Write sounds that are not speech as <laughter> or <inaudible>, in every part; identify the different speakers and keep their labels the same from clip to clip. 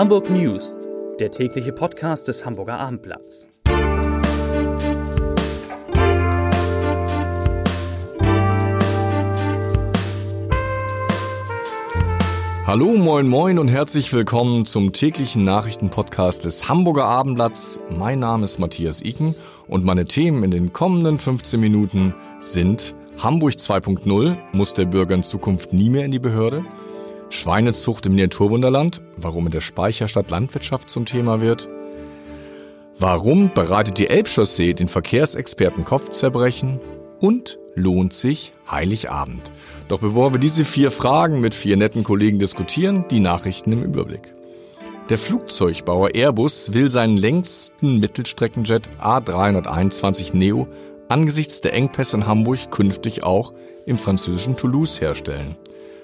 Speaker 1: Hamburg News, der tägliche Podcast des Hamburger Abendblatts.
Speaker 2: Hallo, moin, moin und herzlich willkommen zum täglichen Nachrichtenpodcast des Hamburger Abendblatts. Mein Name ist Matthias Iken und meine Themen in den kommenden 15 Minuten sind Hamburg 2.0, muss der Bürger in Zukunft nie mehr in die Behörde? Schweinezucht im Miniaturwunderland, warum in der Speicherstadt Landwirtschaft zum Thema wird. Warum bereitet die Elbchaussee den Verkehrsexperten Kopfzerbrechen? Und lohnt sich Heiligabend? Doch bevor wir diese vier Fragen mit vier netten Kollegen diskutieren, die Nachrichten im Überblick. Der Flugzeugbauer Airbus will seinen längsten Mittelstreckenjet A321 Neo angesichts der Engpässe in Hamburg künftig auch im französischen Toulouse herstellen.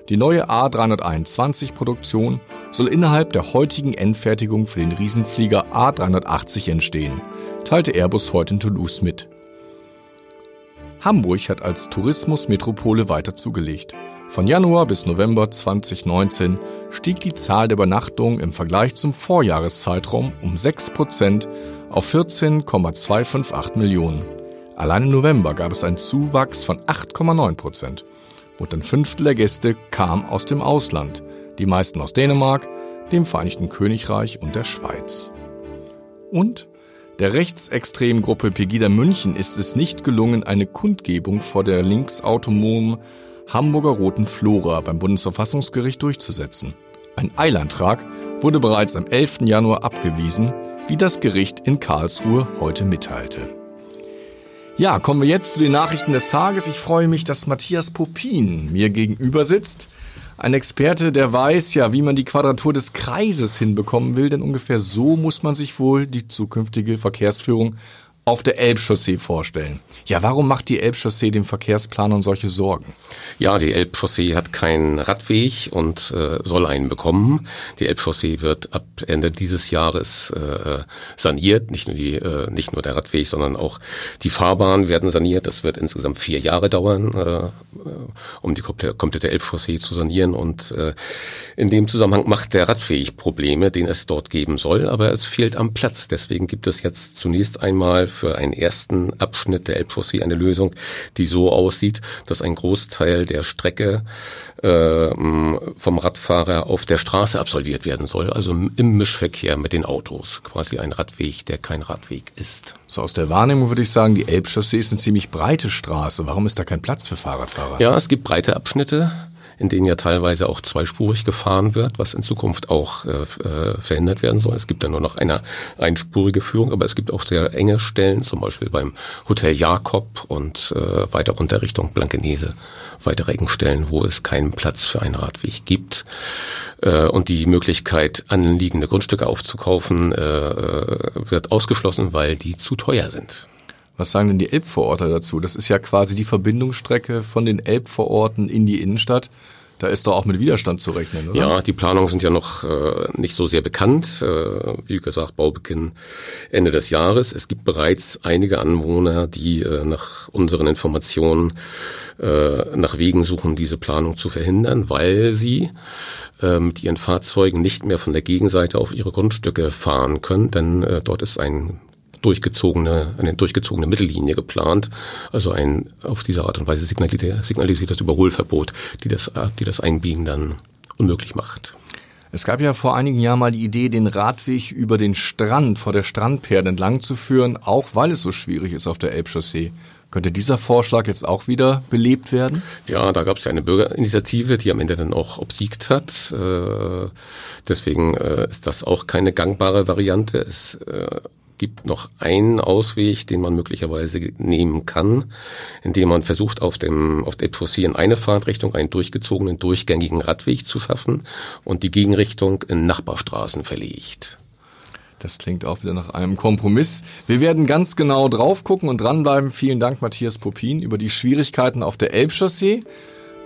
Speaker 2: Die neue A321-Produktion soll innerhalb der heutigen Endfertigung für den Riesenflieger A380 entstehen, teilte Airbus heute in Toulouse mit. Hamburg hat als Tourismusmetropole weiter zugelegt. Von Januar bis November 2019 stieg die Zahl der Übernachtungen im Vergleich zum Vorjahreszeitraum um 6% auf 14,258 Millionen. Allein im November gab es einen Zuwachs von 8,9 und ein Fünftel der Gäste kam aus dem Ausland, die meisten aus Dänemark, dem Vereinigten Königreich und der Schweiz. Und der rechtsextremen Gruppe Pegida München ist es nicht gelungen, eine Kundgebung vor der linksautonomen Hamburger Roten Flora beim Bundesverfassungsgericht durchzusetzen. Ein Eilantrag wurde bereits am 11. Januar abgewiesen, wie das Gericht in Karlsruhe heute mitteilte. Ja, kommen wir jetzt zu den Nachrichten des Tages. Ich freue mich, dass Matthias Popin mir gegenüber sitzt. Ein Experte, der weiß ja, wie man die Quadratur des Kreises hinbekommen will, denn ungefähr so muss man sich wohl die zukünftige Verkehrsführung auf der Elbchaussee vorstellen. Ja, warum macht die Elbchaussee dem Verkehrsplanern solche Sorgen?
Speaker 3: Ja, die Elbchaussee hat keinen Radweg und äh, soll einen bekommen. Die Elbchaussee wird ab Ende dieses Jahres äh, saniert. Nicht nur, die, äh, nicht nur der Radweg, sondern auch die Fahrbahnen werden saniert. Das wird insgesamt vier Jahre dauern, äh, um die komplette Elbchaussee zu sanieren. Und äh, in dem Zusammenhang macht der Radweg Probleme, den es dort geben soll. Aber es fehlt am Platz. Deswegen gibt es jetzt zunächst einmal für einen ersten Abschnitt der Elbchaussee eine Lösung, die so aussieht, dass ein Großteil der Strecke äh, vom Radfahrer auf der Straße absolviert werden soll, also im Mischverkehr mit den Autos. Quasi ein Radweg, der kein Radweg ist.
Speaker 2: So aus der Wahrnehmung würde ich sagen, die Elbchaussee ist eine ziemlich breite Straße. Warum ist da kein Platz für Fahrradfahrer?
Speaker 3: Ja, es gibt breite Abschnitte in denen ja teilweise auch zweispurig gefahren wird, was in Zukunft auch äh, äh, verhindert werden soll. Es gibt dann nur noch eine einspurige Führung, aber es gibt auch sehr enge Stellen, zum Beispiel beim Hotel Jakob und äh, weiter runter Richtung Blankenese, weitere Engstellen, wo es keinen Platz für einen Radweg gibt. Äh, und die Möglichkeit, anliegende Grundstücke aufzukaufen, äh, äh wird ausgeschlossen, weil die zu teuer sind.
Speaker 2: Was sagen denn die Elbvororte dazu? Das ist ja quasi die Verbindungsstrecke von den Elbvororten in die Innenstadt. Da ist doch auch mit Widerstand zu rechnen, oder?
Speaker 3: Ja, die Planungen sind ja noch äh, nicht so sehr bekannt. Äh, wie gesagt, Baubeginn Ende des Jahres. Es gibt bereits einige Anwohner, die äh, nach unseren Informationen äh, nach Wegen suchen, diese Planung zu verhindern, weil sie äh, mit ihren Fahrzeugen nicht mehr von der Gegenseite auf ihre Grundstücke fahren können, denn äh, dort ist ein durchgezogene, eine durchgezogene Mittellinie geplant. Also ein auf diese Art und Weise signalisiert, signalisiert das Überholverbot, die das, die das Einbiegen dann unmöglich macht.
Speaker 2: Es gab ja vor einigen Jahren mal die Idee, den Radweg über den Strand vor der Strandperle entlang zu führen, auch weil es so schwierig ist auf der Elbchaussee. Könnte dieser Vorschlag jetzt auch wieder belebt werden?
Speaker 3: Ja, da gab es ja eine Bürgerinitiative, die am Ende dann auch obsiegt hat. Äh, deswegen äh, ist das auch keine gangbare Variante. Es äh, gibt noch einen Ausweg, den man möglicherweise nehmen kann, indem man versucht, auf dem auf der Chaussee in eine Fahrtrichtung einen durchgezogenen, durchgängigen Radweg zu schaffen und die Gegenrichtung in Nachbarstraßen verlegt.
Speaker 2: Das klingt auch wieder nach einem Kompromiss. Wir werden ganz genau drauf gucken und dranbleiben. Vielen Dank, Matthias Popin, über die Schwierigkeiten auf der Elbchaussee.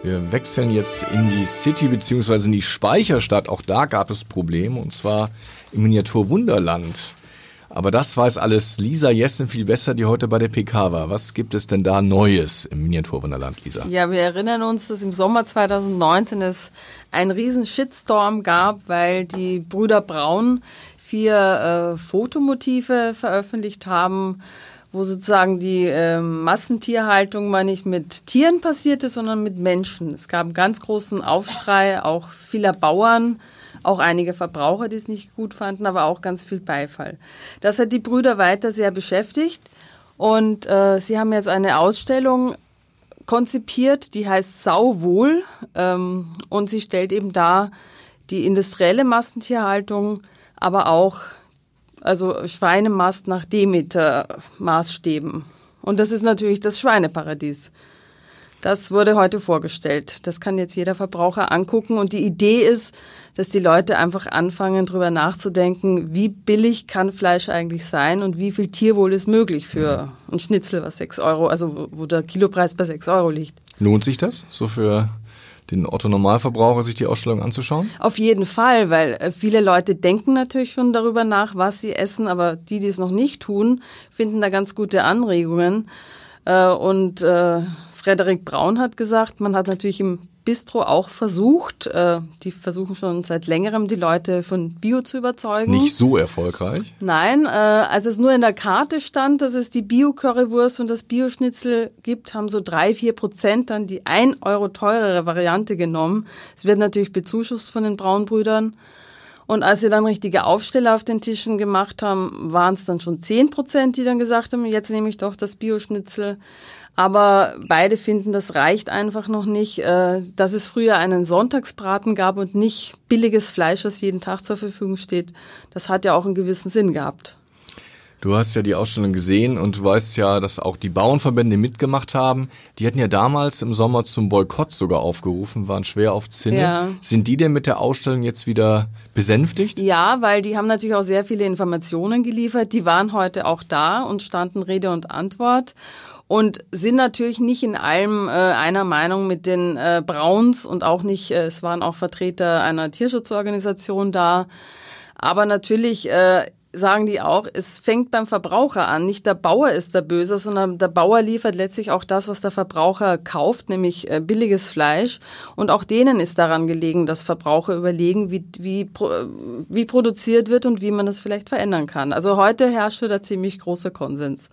Speaker 2: Wir wechseln jetzt in die City beziehungsweise in die Speicherstadt. Auch da gab es Probleme und zwar im Miniatur Wunderland. Aber das weiß alles Lisa Jessen viel besser, die heute bei der PK war. Was gibt es denn da Neues im Miniaturwunderland, Lisa?
Speaker 4: Ja, wir erinnern uns, dass im Sommer 2019 es einen riesen Shitstorm gab, weil die Brüder Braun vier äh, Fotomotive veröffentlicht haben, wo sozusagen die äh, Massentierhaltung mal nicht mit Tieren passierte, sondern mit Menschen. Es gab einen ganz großen Aufschrei, auch vieler Bauern, auch einige Verbraucher, die es nicht gut fanden, aber auch ganz viel Beifall. Das hat die Brüder weiter sehr beschäftigt und äh, sie haben jetzt eine Ausstellung konzipiert, die heißt Sauwohl ähm, und sie stellt eben dar die industrielle Massentierhaltung, aber auch also Schweinemast nach Demeter-Maßstäben. Und das ist natürlich das Schweineparadies. Das wurde heute vorgestellt. Das kann jetzt jeder Verbraucher angucken. Und die Idee ist, dass die Leute einfach anfangen, drüber nachzudenken, wie billig kann Fleisch eigentlich sein und wie viel Tierwohl ist möglich für ein Schnitzel, was sechs Euro, also wo der Kilopreis bei sechs Euro liegt.
Speaker 2: Lohnt sich das so für den Otto-Normalverbraucher sich die Ausstellung anzuschauen?
Speaker 4: Auf jeden Fall, weil äh, viele Leute denken natürlich schon darüber nach, was sie essen, aber die, die es noch nicht tun, finden da ganz gute Anregungen. Äh, und äh, Frederik Braun hat gesagt, man hat natürlich im Bistro auch versucht, äh, die versuchen schon seit längerem die Leute von Bio zu überzeugen.
Speaker 2: Nicht so erfolgreich?
Speaker 4: Nein, äh, als es nur in der Karte stand, dass es die Bio-Currywurst und das Bio-Schnitzel gibt, haben so drei, vier Prozent dann die ein Euro teurere Variante genommen. Es wird natürlich bezuschusst von den Braunbrüdern. Und als sie dann richtige Aufsteller auf den Tischen gemacht haben, waren es dann schon zehn Prozent, die dann gesagt haben, jetzt nehme ich doch das Bio-Schnitzel. Aber beide finden, das reicht einfach noch nicht, äh, dass es früher einen Sonntagsbraten gab und nicht billiges Fleisch, das jeden Tag zur Verfügung steht. Das hat ja auch einen gewissen Sinn gehabt.
Speaker 2: Du hast ja die Ausstellung gesehen und du weißt ja, dass auch die Bauernverbände mitgemacht haben. Die hatten ja damals im Sommer zum Boykott sogar aufgerufen, waren schwer auf Zinne. Ja. Sind die denn mit der Ausstellung jetzt wieder besänftigt?
Speaker 4: Ja, weil die haben natürlich auch sehr viele Informationen geliefert. Die waren heute auch da und standen Rede und Antwort und sind natürlich nicht in allem äh, einer Meinung mit den äh, Browns und auch nicht, äh, es waren auch Vertreter einer Tierschutzorganisation da. Aber natürlich äh, sagen die auch, es fängt beim Verbraucher an. Nicht der Bauer ist der Böse, sondern der Bauer liefert letztlich auch das, was der Verbraucher kauft, nämlich äh, billiges Fleisch. Und auch denen ist daran gelegen, dass Verbraucher überlegen, wie, wie, wie produziert wird und wie man das vielleicht verändern kann. Also heute herrscht da ziemlich großer Konsens.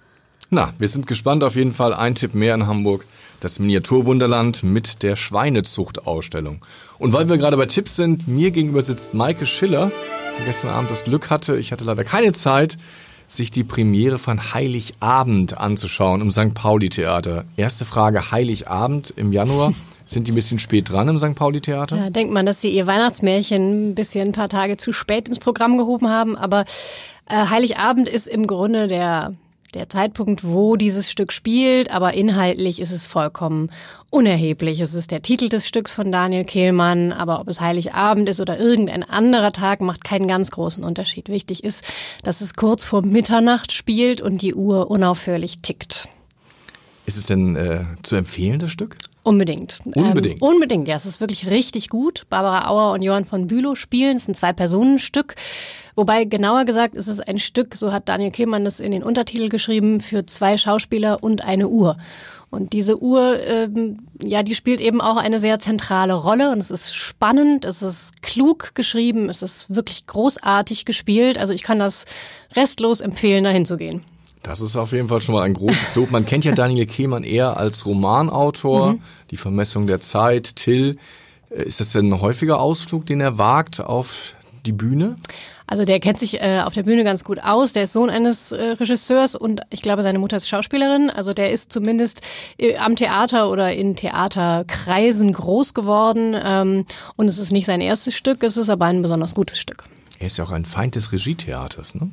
Speaker 2: Na, wir sind gespannt auf jeden Fall. Ein Tipp mehr in Hamburg. Das Miniaturwunderland mit der Schweinezuchtausstellung. Und weil wir gerade bei Tipps sind, mir gegenüber sitzt Maike Schiller, gestern Abend das Glück hatte, ich hatte leider keine Zeit, sich die Premiere von Heiligabend anzuschauen im St. Pauli Theater. Erste Frage, Heiligabend im Januar. <laughs> Sind die ein bisschen spät dran im St. Pauli Theater?
Speaker 5: Ja, denkt man, dass sie ihr Weihnachtsmärchen ein bisschen ein paar Tage zu spät ins Programm gehoben haben, aber äh, Heiligabend ist im Grunde der der Zeitpunkt, wo dieses Stück spielt, aber inhaltlich ist es vollkommen unerheblich. Es ist der Titel des Stücks von Daniel Kehlmann, aber ob es Heiligabend ist oder irgendein anderer Tag, macht keinen ganz großen Unterschied. Wichtig ist, dass es kurz vor Mitternacht spielt und die Uhr unaufhörlich tickt.
Speaker 2: Ist es denn äh, zu empfehlen, das Stück?
Speaker 5: Unbedingt.
Speaker 2: Unbedingt.
Speaker 5: Ähm, unbedingt, ja. Es ist wirklich richtig gut. Barbara Auer und Johann von Bülow spielen. Es ist ein Zwei-Personen-Stück. Wobei genauer gesagt ist es ein Stück, so hat Daniel Kehlmann das in den Untertitel geschrieben, für zwei Schauspieler und eine Uhr. Und diese Uhr, ähm, ja, die spielt eben auch eine sehr zentrale Rolle und es ist spannend, es ist klug geschrieben, es ist wirklich großartig gespielt. Also ich kann das restlos empfehlen, dahin zu gehen.
Speaker 2: Das ist auf jeden Fall schon mal ein großes Lob. Man kennt ja Daniel Kehlmann eher als Romanautor, mhm. die Vermessung der Zeit, Till. Äh, ist das denn ein häufiger Ausflug, den er wagt auf die Bühne?
Speaker 5: Also der kennt sich äh, auf der Bühne ganz gut aus. Der ist Sohn eines äh, Regisseurs und ich glaube, seine Mutter ist Schauspielerin. Also der ist zumindest äh, am Theater oder in Theaterkreisen groß geworden. Ähm, und es ist nicht sein erstes Stück, es ist aber ein besonders gutes Stück.
Speaker 2: Er ist ja auch ein Feind des Regietheaters, ne?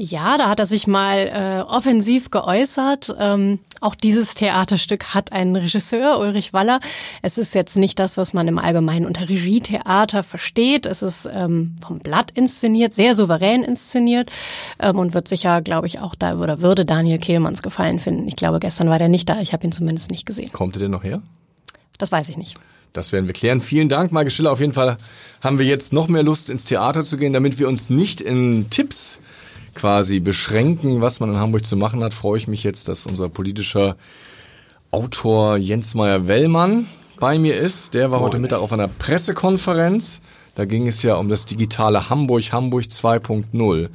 Speaker 5: Ja, da hat er sich mal äh, offensiv geäußert. Ähm, auch dieses Theaterstück hat einen Regisseur, Ulrich Waller. Es ist jetzt nicht das, was man im Allgemeinen unter Regietheater versteht. Es ist ähm, vom Blatt inszeniert, sehr souverän inszeniert ähm, und wird sicher, glaube ich, auch da oder würde Daniel Kehlmanns gefallen finden. Ich glaube, gestern war der nicht da. Ich habe ihn zumindest nicht gesehen.
Speaker 2: Kommt er denn noch her?
Speaker 5: Das weiß ich nicht.
Speaker 2: Das werden wir klären. Vielen Dank, Maike Schiller. Auf jeden Fall haben wir jetzt noch mehr Lust, ins Theater zu gehen, damit wir uns nicht in Tipps quasi beschränken, was man in Hamburg zu machen hat, freue ich mich jetzt, dass unser politischer Autor Jens Meyer-Wellmann bei mir ist. Der war heute Mittag auf einer Pressekonferenz. Da ging es ja um das digitale Hamburg, Hamburg 2.0.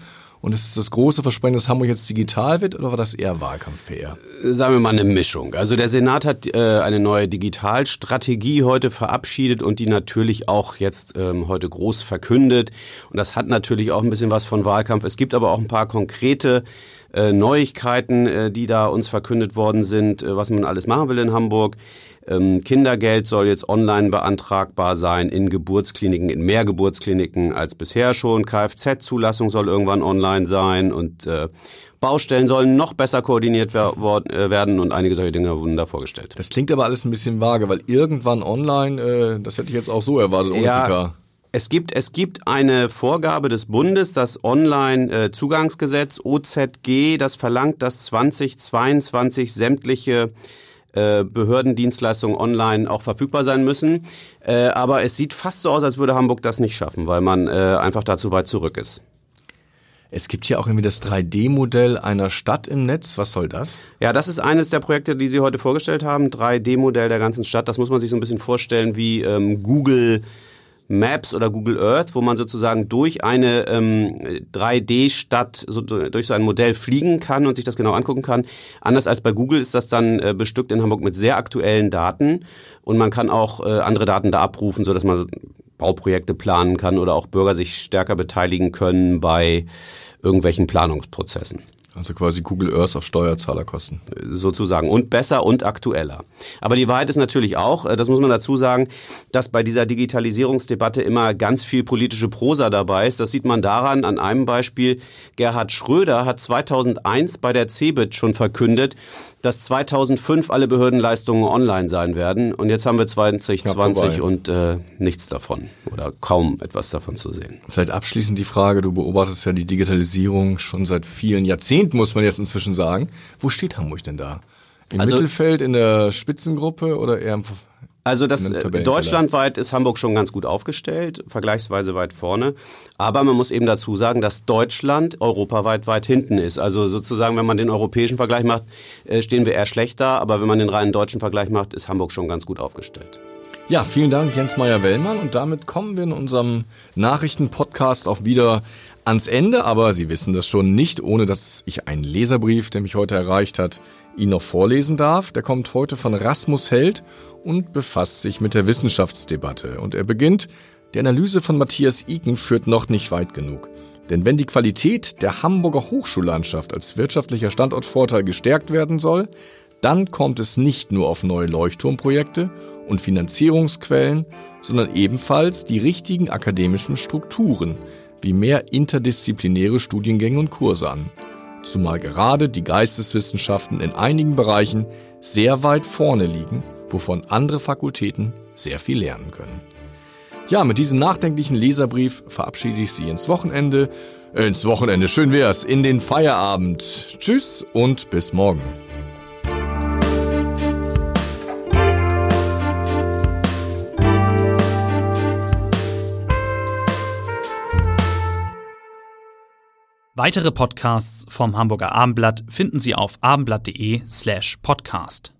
Speaker 2: Und ist das große Versprechen, dass Hamburg jetzt digital wird oder war das eher Wahlkampf-PR?
Speaker 6: Sagen wir mal eine Mischung. Also der Senat hat äh, eine neue Digitalstrategie heute verabschiedet und die natürlich auch jetzt ähm, heute groß verkündet. Und das hat natürlich auch ein bisschen was von Wahlkampf. Es gibt aber auch ein paar konkrete äh, Neuigkeiten, äh, die da uns verkündet worden sind, äh, was man alles machen will in Hamburg. Ähm, Kindergeld soll jetzt online beantragbar sein in Geburtskliniken, in mehr Geburtskliniken als bisher schon. Kfz-Zulassung soll irgendwann online sein und äh, Baustellen sollen noch besser koordiniert äh, werden und einige solche Dinge wurden da vorgestellt.
Speaker 2: Das klingt aber alles ein bisschen vage, weil irgendwann online, äh, das hätte ich jetzt auch so erwartet, ohne
Speaker 6: ja,
Speaker 2: PK.
Speaker 6: Es gibt, es gibt eine Vorgabe des Bundes, das Online-Zugangsgesetz OZG, das verlangt, dass 2022 sämtliche äh, Behördendienstleistungen online auch verfügbar sein müssen. Äh, aber es sieht fast so aus, als würde Hamburg das nicht schaffen, weil man äh, einfach da zu weit zurück ist.
Speaker 2: Es gibt hier auch irgendwie das 3D-Modell einer Stadt im Netz. Was soll das?
Speaker 6: Ja, das ist eines der Projekte, die Sie heute vorgestellt haben. 3D-Modell der ganzen Stadt. Das muss man sich so ein bisschen vorstellen wie ähm, Google Maps oder Google Earth, wo man sozusagen durch eine ähm, 3D-Stadt, so, durch so ein Modell fliegen kann und sich das genau angucken kann. Anders als bei Google ist das dann äh, bestückt in Hamburg mit sehr aktuellen Daten und man kann auch äh, andere Daten da abrufen, sodass man Bauprojekte planen kann oder auch Bürger sich stärker beteiligen können bei irgendwelchen Planungsprozessen.
Speaker 2: Also quasi Google Earth auf Steuerzahlerkosten.
Speaker 6: Sozusagen. Und besser und aktueller. Aber die Wahrheit ist natürlich auch, äh, das muss man dazu sagen, dass bei dieser Digitalisierungsdebatte immer ganz viel politische Prosa dabei ist. Das sieht man daran, an einem Beispiel, Gerhard Schröder hat 2001 bei der CeBIT schon verkündet, dass 2005 alle Behördenleistungen online sein werden. Und jetzt haben wir 2020 und äh, nichts davon oder kaum etwas davon zu sehen.
Speaker 2: Vielleicht abschließend die Frage, du beobachtest ja die Digitalisierung schon seit vielen Jahrzehnten, muss man jetzt inzwischen sagen. Wo steht Hamburg denn da? Im also, Mittelfeld, in der Spitzengruppe oder eher im
Speaker 6: also das äh, deutschlandweit ist Hamburg schon ganz gut aufgestellt, vergleichsweise weit vorne. Aber man muss eben dazu sagen, dass Deutschland europaweit weit hinten ist. Also sozusagen, wenn man den europäischen Vergleich macht, äh, stehen wir eher schlecht da. Aber wenn man den reinen deutschen Vergleich macht, ist Hamburg schon ganz gut aufgestellt.
Speaker 2: Ja, vielen Dank, Jens Meyer-Wellmann. Und damit kommen wir in unserem Nachrichtenpodcast auch wieder ans Ende. Aber Sie wissen das schon nicht, ohne dass ich einen Leserbrief, der mich heute erreicht hat, Ihnen noch vorlesen darf. Der kommt heute von Rasmus Held und befasst sich mit der Wissenschaftsdebatte. Und er beginnt, die Analyse von Matthias Iken führt noch nicht weit genug. Denn wenn die Qualität der Hamburger Hochschullandschaft als wirtschaftlicher Standortvorteil gestärkt werden soll, dann kommt es nicht nur auf neue Leuchtturmprojekte und Finanzierungsquellen, sondern ebenfalls die richtigen akademischen Strukturen, wie mehr interdisziplinäre Studiengänge und Kurse an. Zumal gerade die Geisteswissenschaften in einigen Bereichen sehr weit vorne liegen wovon andere Fakultäten sehr viel lernen können. Ja, mit diesem nachdenklichen Leserbrief verabschiede ich Sie ins Wochenende. Ins Wochenende, schön wär's, in den Feierabend. Tschüss und bis morgen.
Speaker 1: Weitere Podcasts vom Hamburger Abendblatt finden Sie auf abendblatt.de slash podcast.